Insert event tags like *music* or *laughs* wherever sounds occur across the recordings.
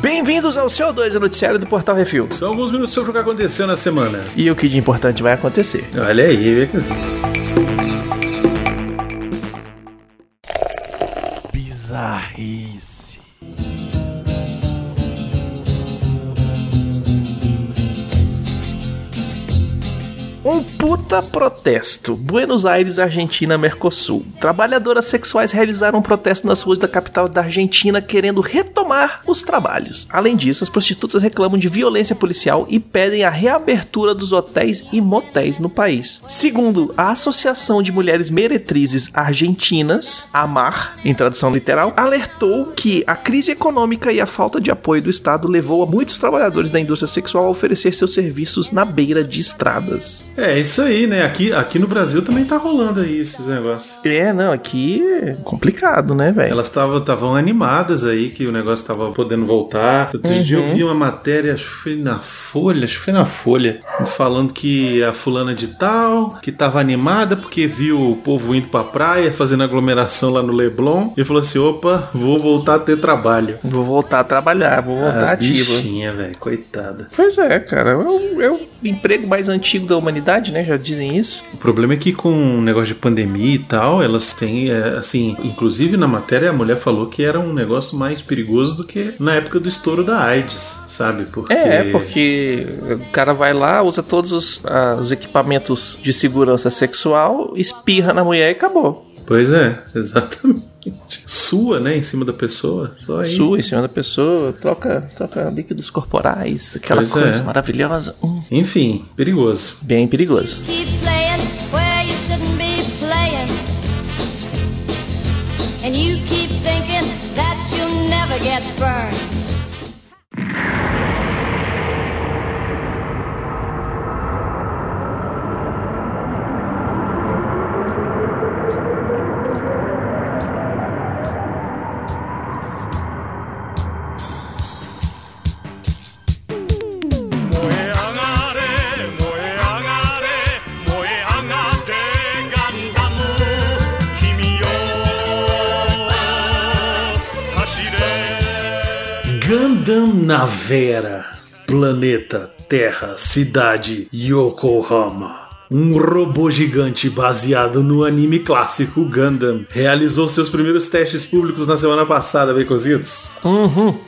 Bem-vindos ao CO2, o noticiário do Portal Refil. São alguns minutos sobre o que aconteceu na semana. E o que de importante vai acontecer. Olha aí, vê assim. Bizarrice. Puta protesto. Buenos Aires, Argentina, Mercosul. Trabalhadoras sexuais realizaram um protesto nas ruas da capital da Argentina querendo retomar os trabalhos. Além disso, as prostitutas reclamam de violência policial e pedem a reabertura dos hotéis e motéis no país. Segundo a Associação de Mulheres Meretrizes Argentinas, AMAR, em tradução literal, alertou que a crise econômica e a falta de apoio do Estado levou a muitos trabalhadores da indústria sexual a oferecer seus serviços na beira de estradas. É, isso aí, né? Aqui, aqui no Brasil também tá rolando aí esses negócios. É, não, aqui é complicado, né, velho? Elas estavam animadas aí que o negócio tava podendo voltar. Outro Uhum. dia eu vi uma matéria, acho que foi na Folha, acho que foi na Folha, falando que a fulana de tal, que tava animada porque viu o povo indo pra praia, fazendo aglomeração lá no Leblon, e falou assim: opa, vou voltar a ter trabalho. Vou voltar a trabalhar, vou voltar As ativo. bichinhas, velho, coitada. Pois é, cara. É o, é o emprego mais antigo da humanidade, né? Já dizem isso. O problema é que com o negócio de pandemia e tal, elas têm, é, assim, inclusive na matéria a mulher falou que era um negócio mais perigoso do que na época do estouro da AIDS, sabe? Porque... É, porque o cara vai lá, usa todos os, ah, os equipamentos de segurança sexual, espirra na mulher e acabou. Pois é, *laughs* exatamente. Sua, né, em cima da pessoa, só aí. Sua em cima da pessoa, troca, troca líquidos corporais, aquela Pois coisa é. maravilhosa. Hum, Enfim, perigoso. bem perigoso. keep playing where you shouldn't be playing. And you keep thinking that you'll never get burned. Gundam Navera, planeta, terra, cidade, Yokohama. Um robô gigante baseado no anime clássico Gundam realizou seus primeiros testes públicos na semana passada, Baconzitos.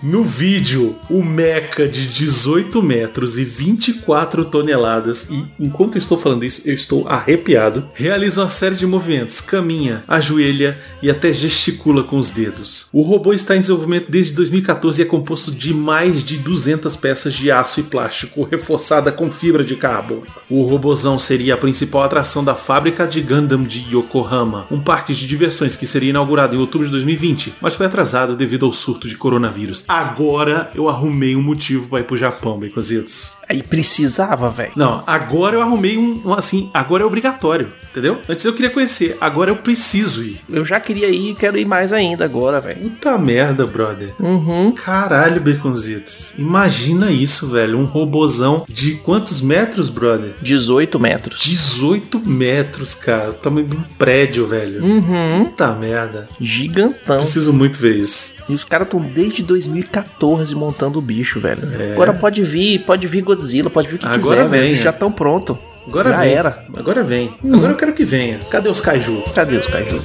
No vídeo, o mecha de 18 metros e 24 toneladas, e enquanto eu estou falando isso, eu estou arrepiado, realiza uma série de movimentos, caminha, ajoelha e até gesticula com os dedos. O robô está em desenvolvimento desde 2014 e é composto de mais de 200 peças de aço e plástico reforçada com fibra de carbono. O robozão seria a principal atração da fábrica de Gundam de Yokohama, um parque de diversões que seria inaugurado em outubro de 2020, mas foi atrasado devido ao surto de coronavírus. Agora eu arrumei um motivo para ir pro Japão, Baconzitos. Aí precisava, velho. Não, agora eu arrumei um, um, assim, agora é obrigatório, entendeu? Antes eu queria conhecer, agora eu preciso ir. Eu já queria ir e quero ir mais ainda agora, velho. Puta merda, brother. Uhum. Caralho, Baconzitos. Imagina isso, velho. Um robozão de quantos metros, brother? 18 metros. 18 metros, cara. O tamanho de um prédio, velho. Uhum. Puta merda. Gigantão. Preciso muito ver isso. E os caras estão desde 2014 montando o bicho, velho. Agora pode vir, pode vir Godzilla, pode vir o que É. Agora quiser, velho. vem, Eles é. Já estão pronto. Agora Já vem. era. Agora vem. Agora eu quero que venha. Cadê os kaiju? Cadê os Kaiju?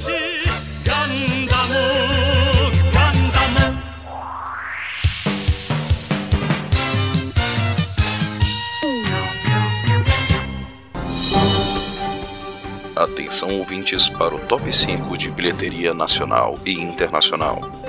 Atenção ouvintes para o top 5 de bilheteria nacional e internacional.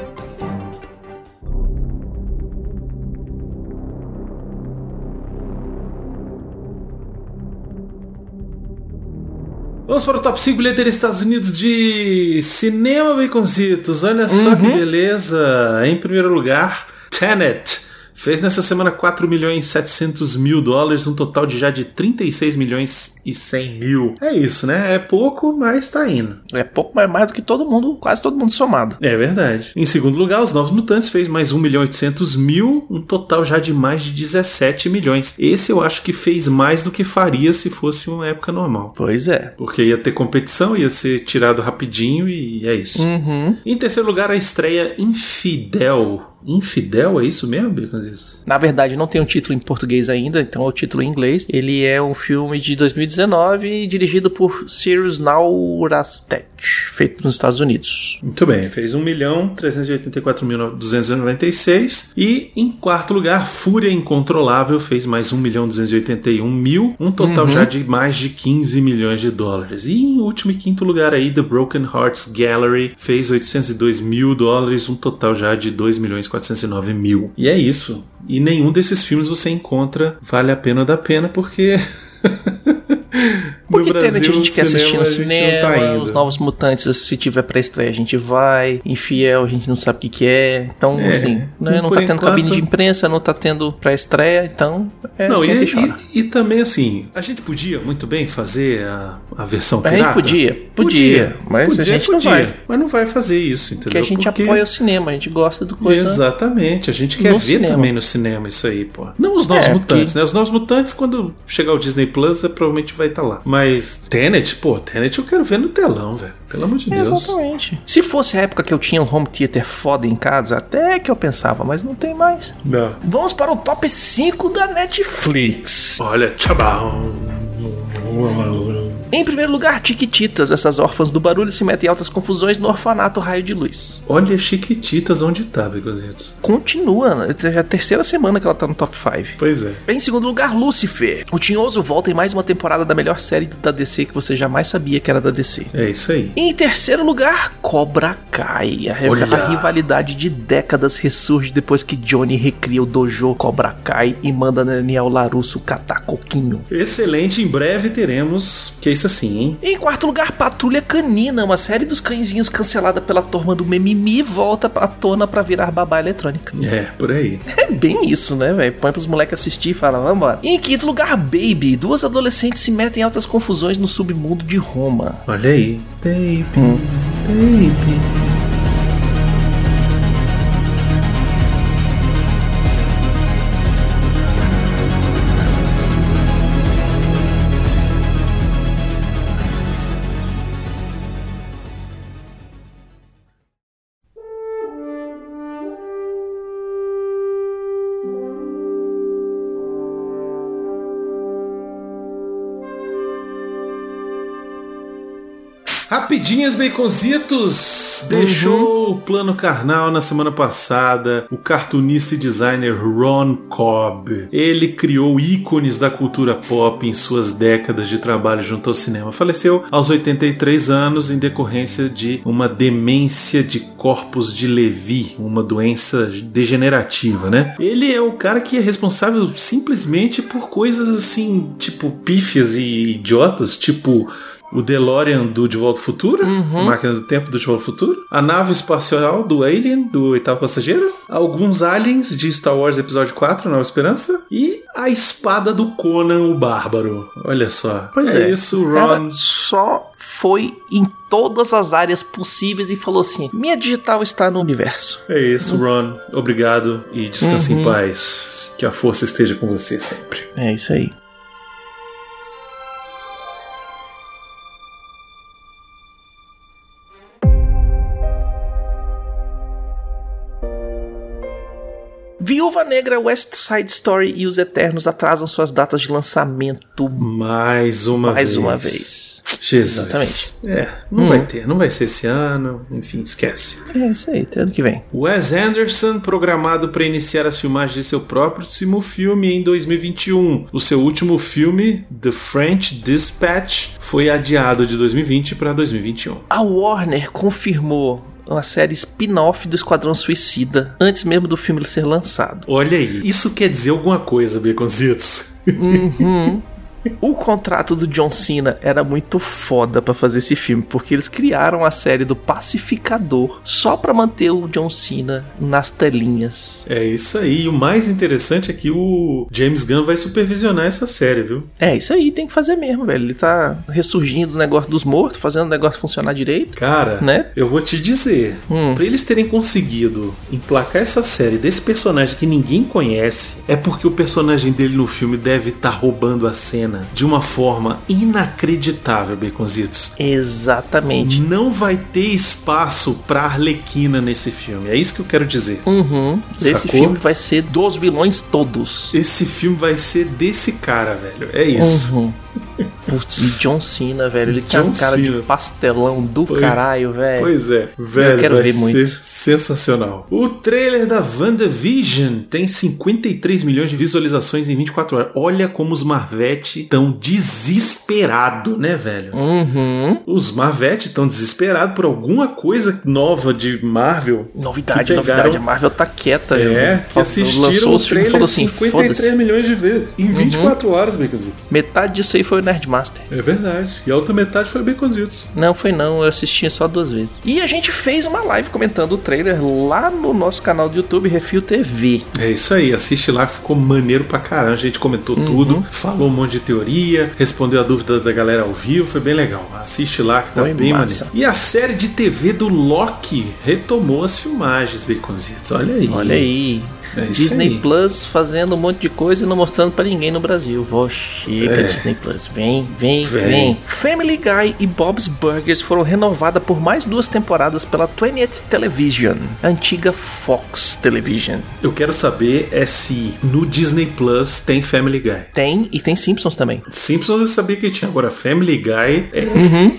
Vamos para o top 5 bilheteria Estados Unidos de cinema, Baconzitos. Olha só que beleza. Em primeiro lugar, Tenet. Fez nessa semana 4 milhões e 700 mil dólares, um total de já de 36 milhões e 100 mil. É isso, né? É pouco, mas tá indo. É pouco mais, mais do que todo mundo, quase todo mundo somado. É verdade. Em segundo lugar, Os Novos Mutantes fez mais 1 milhão e 800 mil, um total já de mais de 17 milhões. Esse eu acho que fez mais do que faria se fosse uma época normal. Pois é. Porque ia ter competição, ia ser tirado rapidinho e é isso. Uhum. Em terceiro lugar, a estreia Infidel. Infidel, é isso mesmo, Baconzitos? Na verdade, não tem um título em português ainda, então é o título em inglês. Ele é um filme de 2019, dirigido por Cyrus Naurastet, feito nos Estados Unidos. Muito bem, fez 1.384.296 e em quarto lugar, Fúria Incontrolável fez mais 1.281 mil, um total Uhum. já de mais de 15 milhões de dólares. E em último e quinto lugar aí, The Broken Hearts Gallery fez 802 mil dólares, um total já de 2 milhões 409 mil. E é isso. E nenhum desses filmes você encontra Vale a Pena da Pena, porque... *laughs* Porque no Tenet a Brasil, gente quer assistir no cinema, tá os Novos Mutantes, se tiver pra estreia, a gente vai. Infiel, a gente não sabe o que, que é. Então, É, assim, né, não tá tendo enquanto- cabine de imprensa, não tá tendo pra estreia, então é Não, e, e chora. e, e também assim, a gente podia muito bem fazer a, a versão A gente pirata. podia, podia, mas a gente não vai. Mas não vai fazer isso, entendeu? Porque a gente Porque- apoia o cinema, a gente gosta do coisa. Exatamente, a gente quer ver cinema. também no cinema isso aí, pô. Não os Novos É, Mutantes, porque- né? Os Novos Mutantes, quando chegar o Disney Plus, é, provavelmente vai estar lá. Mas Tenet, pô, Tenet eu quero ver no telão, velho. Pelo amor de Deus. Exatamente. Se fosse a época que eu tinha um home theater foda em casa, até que eu pensava, mas não tem mais. Não. Vamos para o top 5 da Netflix. Olha, tchabau. Em primeiro lugar, Tiquititas. Essas órfãs do barulho se metem em altas confusões no orfanato Raio de Luz. Olha Chiquititas onde tá, Begozitos. Continua, né? já é a terceira semana que ela tá no top 5. Pois é. Em segundo lugar, Lucifer. O Tinhoso volta em mais uma temporada da melhor série da DC que você jamais sabia que era da DC. É isso aí. Em terceiro lugar, Cobra Kai. A, Olha. a rivalidade de décadas ressurge depois que Johnny recria o dojo Cobra Kai e manda Daniel Larusso catar coquinho. Excelente, em breve teremos. Que é isso assim, hein? Em quarto lugar, Patrulha Canina, uma série dos cãezinhos cancelada pela turma do Memimi, volta à tona pra virar babá eletrônica. É, por aí. É bem isso, né, velho? Põe pros moleques assistir e fala, vambora. Em quinto lugar, Baby. Duas adolescentes se metem em altas confusões no submundo de Roma. Olha aí. Baby, baby. Rapidinhas, baconzitos! Deixou o plano carnal na semana passada o cartunista e designer Ron Cobb. Ele criou ícones da cultura pop em suas décadas de trabalho junto ao cinema. Faleceu aos 83 anos em decorrência de uma demência de corpos de Levi, uma doença degenerativa, né? Ele é o cara que é responsável simplesmente por coisas assim, tipo pífias e idiotas, tipo o DeLorean do De Volta ao Futuro, a máquina do tempo do De Volta ao Futuro, a nave espacial do Alien, do oitavo passageiro, alguns aliens de Star Wars Episódio 4, Nova Esperança, e a espada do Conan o Bárbaro. Olha só. Pois é é. isso, O cara Ron. só foi em todas as áreas possíveis e falou assim: minha digital está no universo. É isso, Ron. Obrigado e descanse em paz. Que a força esteja com você sempre. É isso aí. Negra, West Side Story e Os Eternos atrasam suas datas de lançamento Mais uma mais vez. uma vez. Jesus. Exatamente. É, não Hum. vai ter. Não vai ser esse ano. Enfim, esquece. É isso aí, até ano que vem. Wes Anderson, programado para iniciar as filmagens de seu próximo filme em 2021. O seu último filme, The French Dispatch, foi adiado de 2020 para 2021. A Warner confirmou uma série spin-off do Esquadrão Suicida antes mesmo do filme ser lançado. Olha aí, isso quer dizer alguma coisa, Baconzitos. Uhum. *laughs* O contrato do John Cena era muito foda pra fazer esse filme, porque eles criaram a série do Pacificador só pra manter o John Cena nas telinhas. É isso aí. E o mais interessante é que o James Gunn vai supervisionar essa série, viu? É, isso aí tem que fazer mesmo, velho. Ele tá ressurgindo do negócio dos mortos, fazendo o negócio funcionar direito. Cara, Né? eu vou te dizer, Hum. pra eles terem conseguido emplacar essa série desse personagem que ninguém conhece, é porque o personagem dele no filme deve estar roubando a cena de uma forma inacreditável, Baconzitos. Exatamente. Não vai ter espaço pra Arlequina nesse filme. É isso que eu quero dizer. Uhum. Esse filme vai ser dos vilões todos. Esse filme vai ser desse cara, velho. É isso. Uhum. Putz, e John Cena, velho. Ele tem John uma cara Cena. de pastelão do Pois- caralho, velho. Pois é, velho, quero vai ver ser muito. sensacional. O trailer da WandaVision tem 53 milhões de visualizações em 24 horas. Olha como os Marvete estão desesperados, né, velho? Uhum. Os Marvete estão desesperados por alguma coisa nova de Marvel. Novidade, pegaram- novidade. A Marvel tá quieta. É, viu? que assistiram Lançou o os filmes trailer falou assim, 53 foda-se. Uhum. milhões de vezes em 24 horas, Baconzitos. Metade disso aí foi o Nerdmaster. É verdade. E a outra metade foi Baconzitos. Não, foi não, eu assisti só duas vezes. E a gente fez uma live comentando o trailer lá no nosso canal do YouTube, Refil TV. É isso aí, assiste lá que ficou maneiro pra caramba. A gente comentou Uhum. tudo, falou um monte de teoria, respondeu a dúvida da galera ao vivo, foi bem legal. Assiste lá que tá Foi bem massa. maneiro. E a série de TV do Loki retomou as filmagens, Baconzitos. Olha aí. Olha aí. É Disney aí. Plus fazendo um monte de coisa e não mostrando pra ninguém no Brasil. Vó, chega, É. Disney Plus. Vem, vem, Vem. vem, Family Guy e Bob's Burgers foram renovadas por mais duas temporadas pela 20th Television, antiga Fox Television. Eu quero saber é se no Disney Plus tem Family Guy. Tem e tem Simpsons também. Simpsons eu sabia que tinha, agora Family Guy é. Uhum.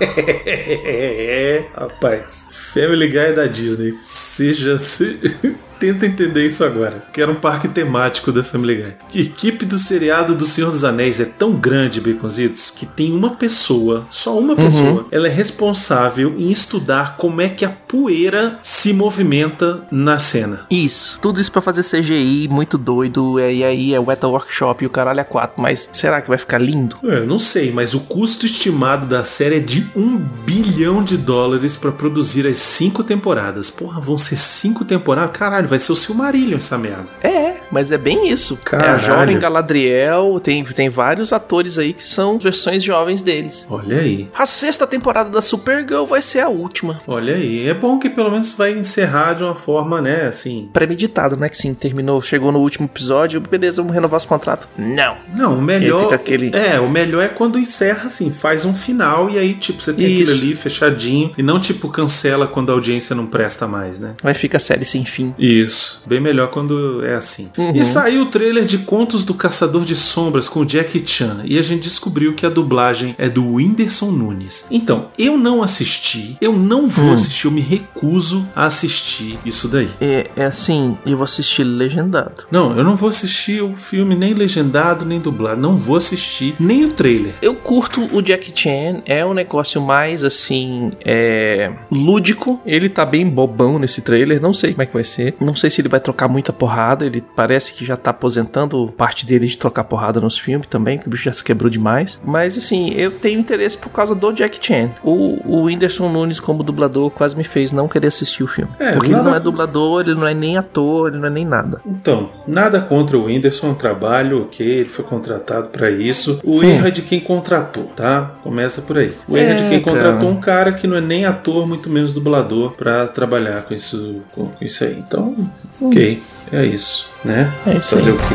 *laughs* é, rapaz. Family Guy da Disney. Seja. Se... *laughs* Tenta entender isso agora. Que era um parque temático da Family Guy. A equipe do seriado do Senhor dos Anéis é tão grande, Baconzitos, que tem uma pessoa, só uma pessoa, ela é responsável em estudar como é que a poeira se movimenta na cena. Isso. Tudo isso pra fazer CGI, muito doido. é, E aí é Weta Workshop e o caralho é 4. Mas será que vai ficar lindo? É, não sei, mas o custo estimado da série é de um bilhão de dólares pra produzir as cinco temporadas. Porra, vão ser cinco temporadas? Caralho, vai ser o Silmarillion essa merda. É, mas é bem isso. É a Caralho. jovem Galadriel, tem, tem vários atores aí que são versões jovens deles. Olha aí. A sexta temporada da Supergirl vai ser a última. Olha aí. É bom que pelo menos vai encerrar de uma forma, né, assim. Premeditado, né? Que sim, terminou, chegou no último episódio, beleza, vamos renovar os contratos. Não. Não, o melhor. Aquele- É, o melhor é quando encerra assim, faz um final e aí, tipo, você tem Isso. aquilo ali fechadinho e não, tipo, cancela quando a audiência não presta mais, né? Vai ficar série sem fim. Isso, bem melhor quando é assim. Uhum. E saiu o trailer de Contos do Caçador de Sombras com Jackie Chan e a gente descobriu que a dublagem é do Whindersson Nunes. Então, eu não assisti, eu não vou Hum. assistir, eu me recuso a assistir isso daí. É, é assim, eu vou assistir legendado. Não, eu não vou assistir o filme nem legendado nem dublado, não vou assistir nem o trailer. Eu curto o Jack Chan, é um negócio mais assim, é. lúdico. Ele tá bem bobão nesse trailer, não sei como é que vai ser. Não sei se ele vai trocar muita porrada. Ele parece que já tá aposentando parte dele de trocar porrada nos filmes também, que o bicho já se quebrou demais. Mas assim, eu tenho interesse por causa do Jack Chan. O, o Whindersson Nunes, como dublador, quase me fez não querer assistir o filme. É, porque ele nada- não é dublador, ele não é nem ator, ele não é nem nada. Então, nada contra o Whindersson, é um trabalho, ok, ele foi contratado pra isso. O erro é de quem contratou, tá? Começa por aí. O erro é de quem contratou cara. um cara que não é nem ator, muito menos dublador, pra trabalhar com isso, com isso aí. Então, ok, é isso, né? É isso Fazer aí. o quê?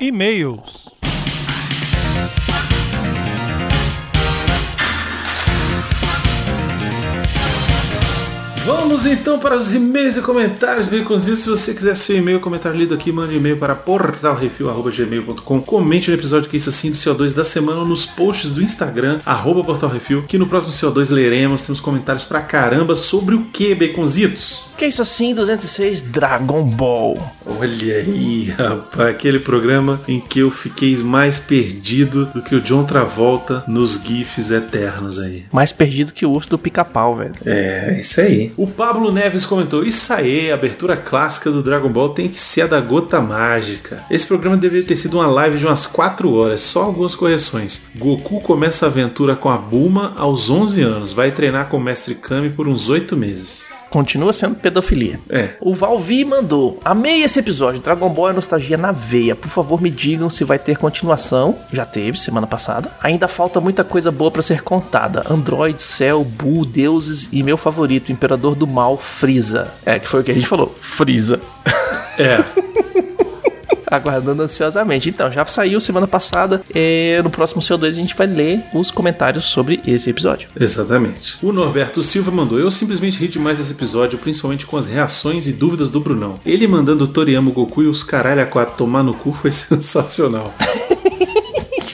E-mails. Vamos então para os e-mails e comentários, baconzitos. Se você quiser seu e-mail, comentário lido aqui, mande um e-mail para portalrefil.gmail.com. Comente no episódio que isso assim do CO2 da semana nos posts do Instagram, portalrefil, que no próximo CO2 leremos. Temos comentários pra caramba sobre o que, baconzitos? Que é isso assim, 206 Dragon Ball. Olha aí, rapaz, aquele programa em que eu fiquei mais perdido do que o John Travolta nos GIFs eternos aí. Mais perdido que o urso do pica-pau, velho. É, isso aí. O Pablo Neves comentou: Isso aí, a abertura clássica do Dragon Ball tem que ser a da gota mágica. Esse programa deveria ter sido uma live de umas 4 horas, só algumas correções. Goku começa a aventura com a Bulma aos 11 anos, vai treinar com o Mestre Kami por uns 8 meses. Continua sendo pedofilia. É. O Valvi mandou: Amei esse episódio. Dragon Ball é nostalgia na veia. Por favor, me digam se vai ter continuação. Já teve semana passada. Ainda falta muita coisa boa pra ser contada: Android, céu, Buu, deuses e meu favorito, Imperador do Mal, Freeza. É, que foi o que a gente falou: Freeza. É. *laughs* Aguardando ansiosamente. Então, já saiu semana passada. É, no próximo CO2 a gente vai ler os comentários sobre esse episódio. Exatamente. O Norberto Silva mandou: Eu simplesmente ri demais desse episódio, principalmente com as reações e dúvidas do Brunão. Ele mandando o Toriyama, Goku e os caralho a quatro tomar no cu foi *laughs* sensacional.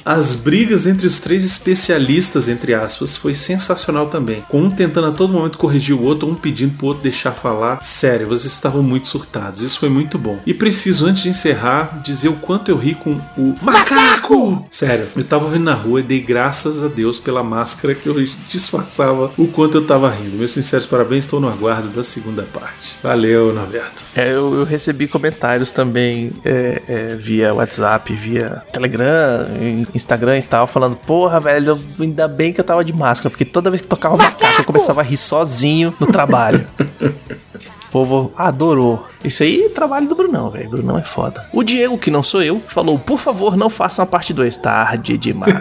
As brigas entre os três especialistas, entre aspas, foi sensacional também. Com um tentando a todo momento corrigir o outro, um pedindo pro outro deixar falar. Sério, vocês estavam muito surtados. Isso foi muito bom. E preciso, antes de encerrar, dizer o quanto eu ri com o macaco! Sério, eu tava vendo na rua e dei graças a Deus pela máscara que eu *laughs* disfarçava o quanto eu tava rindo. Meus sinceros parabéns, estou no aguardo da segunda parte. Valeu, Norberto. É, eu, eu recebi comentários também é, é, via WhatsApp, via Telegram, Instagram e tal, falando: Porra, velho, ainda bem que eu tava de máscara, porque toda vez que tocava macaco eu começava a rir sozinho no trabalho. O povo adorou. Isso aí é trabalho do Brunão, velho. Brunão é foda. O Diego, que não sou eu, falou: Por favor, não façam a parte 2. Tarde demais.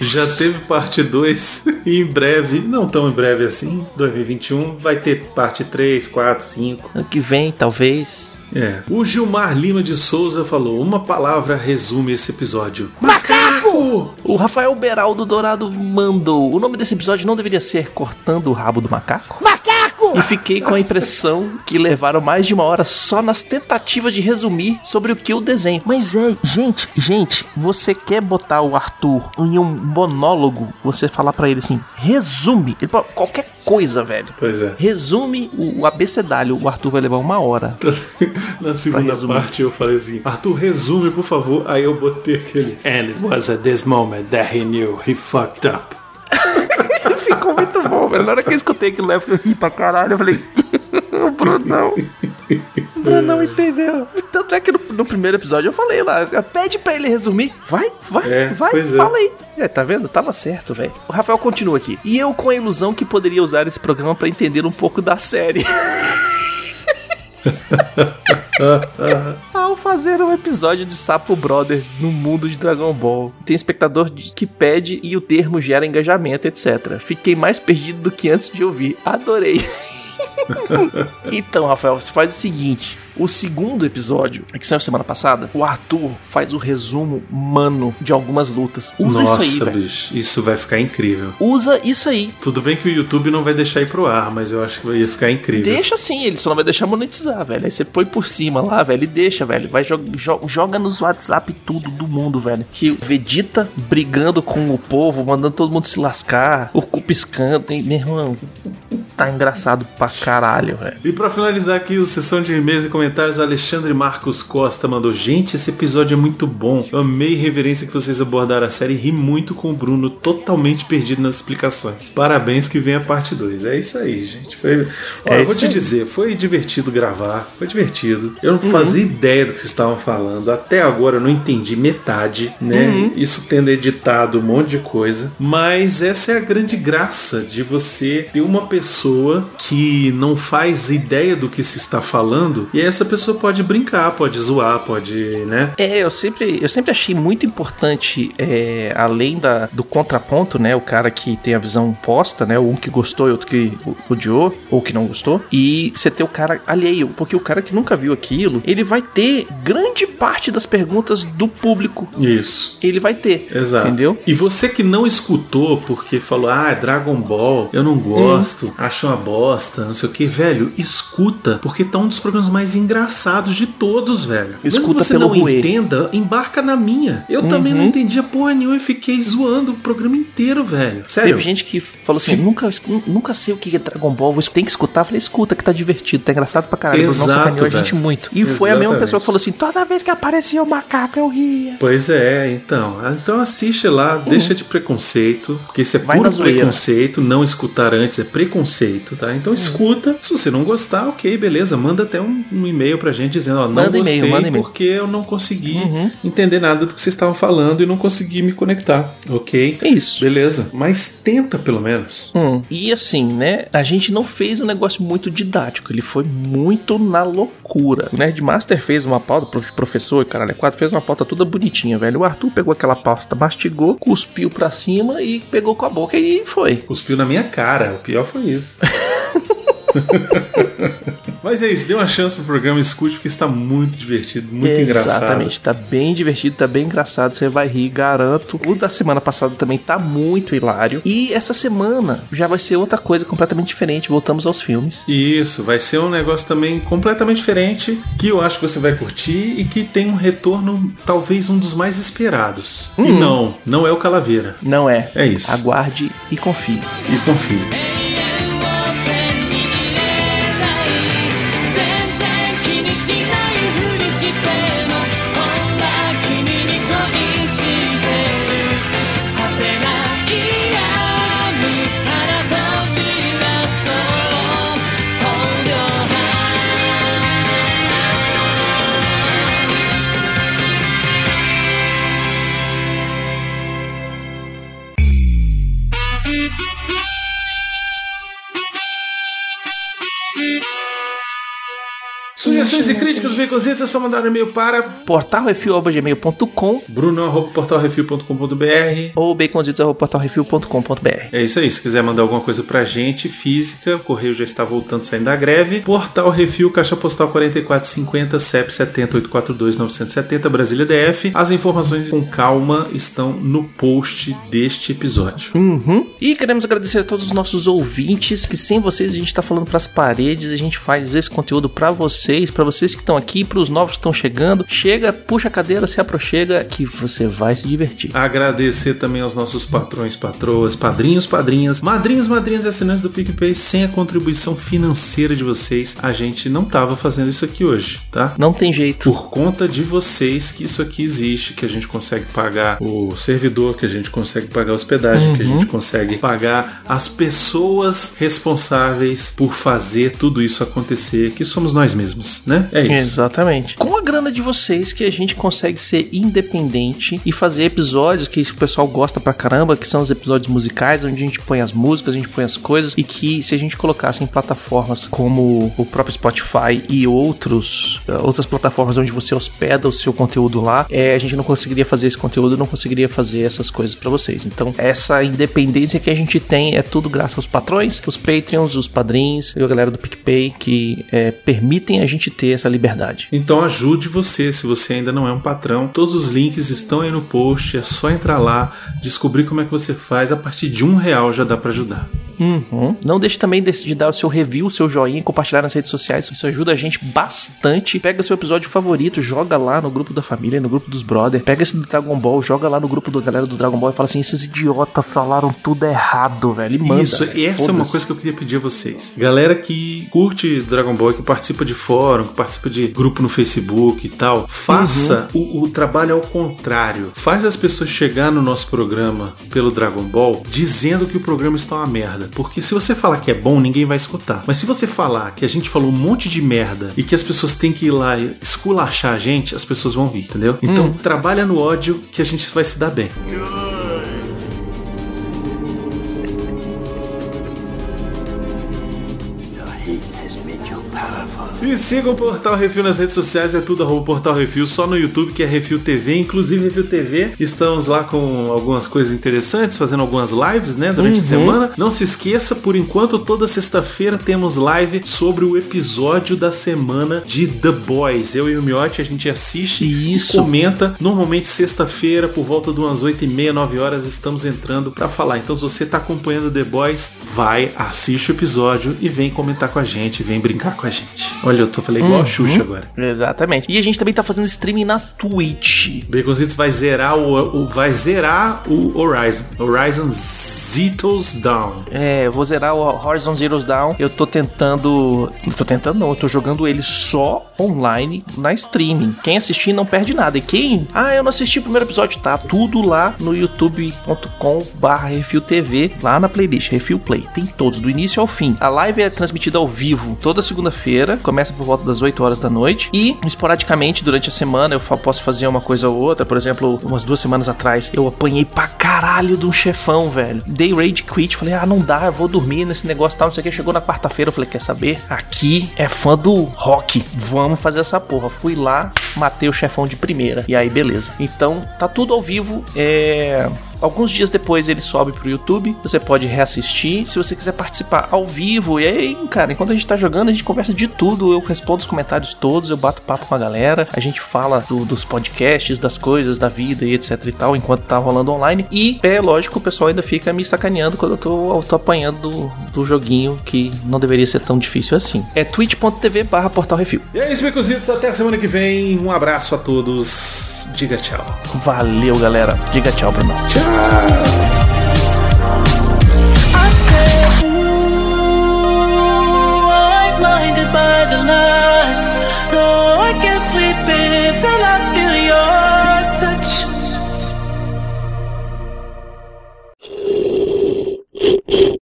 Já teve parte 2 e *laughs* em breve, não tão em breve assim, 2021, vai ter parte 3, 4, 5. Ano que vem, talvez. É. O Gilmar Lima de Souza falou: Uma palavra resume esse episódio: Macaco! O Rafael Beraldo Dourado mandou: O nome desse episódio não deveria ser Cortando o Rabo do Macaco? Macaco! E fiquei com a impressão que levaram mais de uma hora só nas tentativas de resumir sobre o que o desenho. Mas é, gente, gente, você quer botar o Arthur em um monólogo, você falar pra ele assim, resume, ele qualquer coisa, velho. Pois é. Resume o, abecedário, o Arthur vai levar uma hora. *laughs* Na segunda parte eu falei assim: Arthur, resume, por favor. Aí eu botei aquele. And it was at this moment that he knew he fucked up. Ficou muito bom, velho. Na hora que eu escutei aquilo lá, eu fiquei ri pra caralho. Eu falei, o Brunão. O Brunão entendeu. Tanto é que no, no primeiro episódio eu falei lá, pede pra ele resumir. Vai, vai, É, vai, é. fala aí. É, tá vendo? Tava certo, velho. O Rafael continua aqui. E eu com a ilusão que poderia usar esse programa pra entender um pouco da série. *laughs* *laughs* Ao fazer um episódio de Sapo Brothers no mundo de Dragon Ball, tem espectador que pede e o termo gera engajamento, etc. Fiquei mais perdido do que antes de ouvir. Adorei. *laughs* então, Rafael, você faz o seguinte: o segundo episódio, que saiu semana passada, o Arthur faz o resumo mano de algumas lutas. Usa Nossa, isso aí, velho. bicho, isso vai ficar incrível. Usa isso aí. Tudo bem que o YouTube não vai deixar ir pro ar, mas eu acho que ia ficar incrível. Deixa assim, ele só não vai deixar monetizar, velho. Aí você põe por cima lá, velho, e deixa, velho. Vai jo jo- joga nos WhatsApp tudo do mundo, velho. Que o Vegeta brigando com o povo, mandando todo mundo se lascar, o cu piscando, e, meu irmão, tá engraçado pra caralho, velho. E pra finalizar aqui o sessão de e-mails e comentários, Alexandre Marcos Costa mandou: Gente, esse episódio é muito bom. Eu amei a reverência que vocês abordaram a série e ri muito com o Bruno, totalmente perdido nas explicações. Parabéns que vem a parte 2. É isso aí, gente. Foi... Ó, É eu vou te aí. dizer, foi divertido gravar, foi divertido. Eu não fazia ideia do que vocês estavam falando. Até agora eu não entendi metade, né? Isso tendo editado um monte de coisa. Mas essa é a grande graça de você ter uma pessoa que não faz ideia do que se está falando e essa pessoa pode brincar, pode zoar, pode, né? É, eu sempre, eu sempre achei muito importante, é, além da, do contraponto, né? O cara que tem a visão posta, né? Um que gostou e outro que odiou, ou que não gostou. E você ter o cara alheio, porque o cara que nunca viu aquilo, ele vai ter grande parte das perguntas do público. Isso. Ele vai ter. Exato. Entendeu? E você que não escutou porque falou, ah, Dragon Ball, eu não gosto, Uhum. Ah, acha uma bosta, não sei o que, velho, escuta, porque tá um dos programas mais engraçados de todos, velho. Mesmo Escuta que você não entenda, embarca na minha. Eu também não entendia porra nenhuma e fiquei zoando o programa inteiro, velho. Sério. Teve gente que falou assim: nunca, nunca sei o que é Dragon Ball, vou- tem que escutar. Eu falei, escuta que tá divertido, tá engraçado pra caralho. Exato, sacaneou a gente muito. E foi a mesma Exatamente. pessoa que falou assim: toda vez que aparecia o macaco, eu ria. Pois é, então. Então assiste lá, deixa de preconceito, porque isso é Uhum. Vai puro preconceito, não escutar antes é preconceito, tá? Uhum. Então escuta, se você não gostar, ok, beleza, manda até um, um e-mail pra gente dizendo, ó, não Manda gostei manda e-mail. porque eu não consegui Uhum. entender nada do que vocês estavam falando e não consegui me conectar, ok? É isso. Beleza, mas tenta pelo menos. Hum, E assim, né? A gente não fez um negócio muito didático, ele foi muito na loucura. O Nerdmaster fez uma pauta, pro- professor, caralho, é quatro, fez uma pauta toda bonitinha, velho. O Arthur pegou aquela pauta, mastigou, cuspiu pra cima e pegou com a boca e foi. Cuspiu na minha cara, o pior foi isso. Mas é isso, dê uma chance pro programa, escute, porque está muito divertido, muito engraçado. Exatamente, tá bem divertido, tá bem engraçado, você vai rir, garanto. O da semana passada também tá muito hilário. E essa semana já vai ser outra coisa completamente diferente. Voltamos aos filmes. Isso, vai ser um negócio também completamente diferente, que eu acho que você vai curtir e que tem um retorno talvez um dos mais esperados. E não, não é o Calaveira. Não é. É isso. Aguarde e confie. E confie. Sugestões e críticas, baconzitos, é só mandar um e-mail para portalrefil.gmail.com bruno.portalrefil.com.br ou baconzitos.portalrefil.com.br É isso aí, se quiser mandar alguma coisa pra gente, física, o correio já está voltando, saindo da greve. Portal Refil, caixa postal 4450, CEP 70842-970, Brasília DF. As informações com calma estão no post deste episódio. Uhum. E queremos agradecer a todos os nossos ouvintes, que sem vocês a gente tá falando pras paredes, a gente faz esse conteúdo pra vocês, pra vocês que estão aqui, pros novos que estão chegando. Chega, puxa a cadeira, se aproxega, que você vai se divertir. Agradecer também aos nossos patrões, patroas, padrinhos, padrinhas, madrinhos, madrinhas e assinantes do PicPay. Sem a contribuição financeira de vocês, a gente não tava fazendo isso aqui hoje, tá? Não tem jeito. por conta de vocês que isso aqui existe, que a gente consegue pagar o servidor, que a gente consegue pagar a hospedagem, que a gente consegue pagar as pessoas responsáveis por fazer tudo isso acontecer, que somos nós mesmos, né? É isso. Exatamente. Com a grana de vocês que a gente consegue ser independente e fazer episódios que o pessoal gosta pra caramba, que são os episódios musicais, onde a gente põe as músicas, a gente põe as coisas, e que se a gente colocasse em plataformas como o próprio Spotify e outros eh, outras plataformas onde você hospeda o seu conteúdo lá, eh, a gente não conseguiria fazer esse conteúdo, não conseguiria fazer essas coisas pra vocês. Então, essa independência que a gente tem é tudo graças aos patrões, os Patreons, os padrinhos e a galera do PicPay que eh, permitem a gente ter essa liberdade. Então ajude você, se você ainda não é um patrão. Todos os links estão aí no post, é só entrar lá, descobrir como é que você faz. A partir de um real já dá pra ajudar. Uhum. Não deixe também de, dar o seu review, o seu joinha, e compartilhar nas redes sociais. Isso ajuda a gente bastante. Pega seu episódio favorito, joga lá no grupo da família, no grupo dos brother. Pega esse do Dragon Ball, joga lá no grupo da galera do Dragon Ball e fala assim: esses idiotas falaram tudo errado, velho. E manda. Isso, e essa é uma coisa que eu queria pedir a vocês. Galera que curte Dragon Ball, que participa de fórum, que participa de grupo no Facebook e tal, faça o, o trabalho ao contrário. Faz as pessoas chegar no nosso programa pelo Dragon Ball dizendo que o programa está uma merda. Porque se você falar que é bom, ninguém vai escutar. Mas se você falar que a gente falou um monte de merda e que as pessoas têm que ir lá e esculachar a gente, as pessoas vão vir, entendeu? Então trabalha no ódio que a gente vai se dar bem. E siga o Portal Refil nas redes sociais, é tudo arroba Portal Refil, só no YouTube que é Refil TV, inclusive Refil TV. Estamos lá com algumas coisas interessantes, fazendo algumas lives, né, durante a semana. Não se esqueça, por enquanto, toda sexta-feira temos live sobre o episódio da semana de The Boys. Eu e o Miotti, a gente assiste Isso. e comenta. Normalmente sexta-feira, por volta de umas 8 e meia, 9 horas, estamos entrando pra falar. Então, se você tá acompanhando The Boys, vai, assiste o episódio e vem comentar com a gente, vem brincar com a gente. Olha, eu tô falando igual a Xuxa agora. Exatamente. E a gente também tá fazendo streaming na Twitch. Baconzitos vai zerar o, o- vai zerar o Horizon. Horizon Zetos Down. É, eu vou zerar o Horizon Zero Dawn. Eu tô tentando. Não tô tentando, não. Eu tô jogando ele só online na streaming. Quem assistir não perde nada. E quem. Ah, eu não assisti o primeiro episódio. Tá tudo lá no youtube.com/barra Refil TV, lá na playlist Refil Play. Tem todos, do início ao fim. A live é transmitida ao vivo toda segunda-feira. Começa por volta das 8 horas da noite. E esporadicamente, durante a semana, eu posso fazer uma coisa ou outra. Por exemplo, umas duas semanas atrás, eu apanhei pra caralho de um chefão, velho. Dei rage quit. Falei, ah, não dá, eu vou dormir nesse negócio tal. Não sei o que. Chegou na quarta-feira, eu falei, quer saber? Aqui é fã do rock. Vamos fazer essa porra. Fui lá, matei o chefão de primeira. E aí, beleza. Então, tá tudo ao vivo. É. Alguns dias depois ele sobe pro YouTube, você pode reassistir. Se você quiser participar ao vivo, e aí, cara, enquanto a gente tá jogando, a gente conversa de tudo. Eu respondo os comentários todos, eu bato papo com a galera, a gente fala do- dos podcasts, das coisas, da vida e etc e tal, enquanto tá rolando online. E é lógico, o pessoal ainda fica me sacaneando quando eu tô, eu tô apanhando do, do joguinho, que não deveria ser tão difícil assim. É twitch.tv barra portal refil. E é isso, Baconzitos. Até a semana que vem. Um abraço a todos. Diga tchau. Valeu, galera. Diga tchau pra nós. Tchau. by the lights. No, I can't sleep until I feel.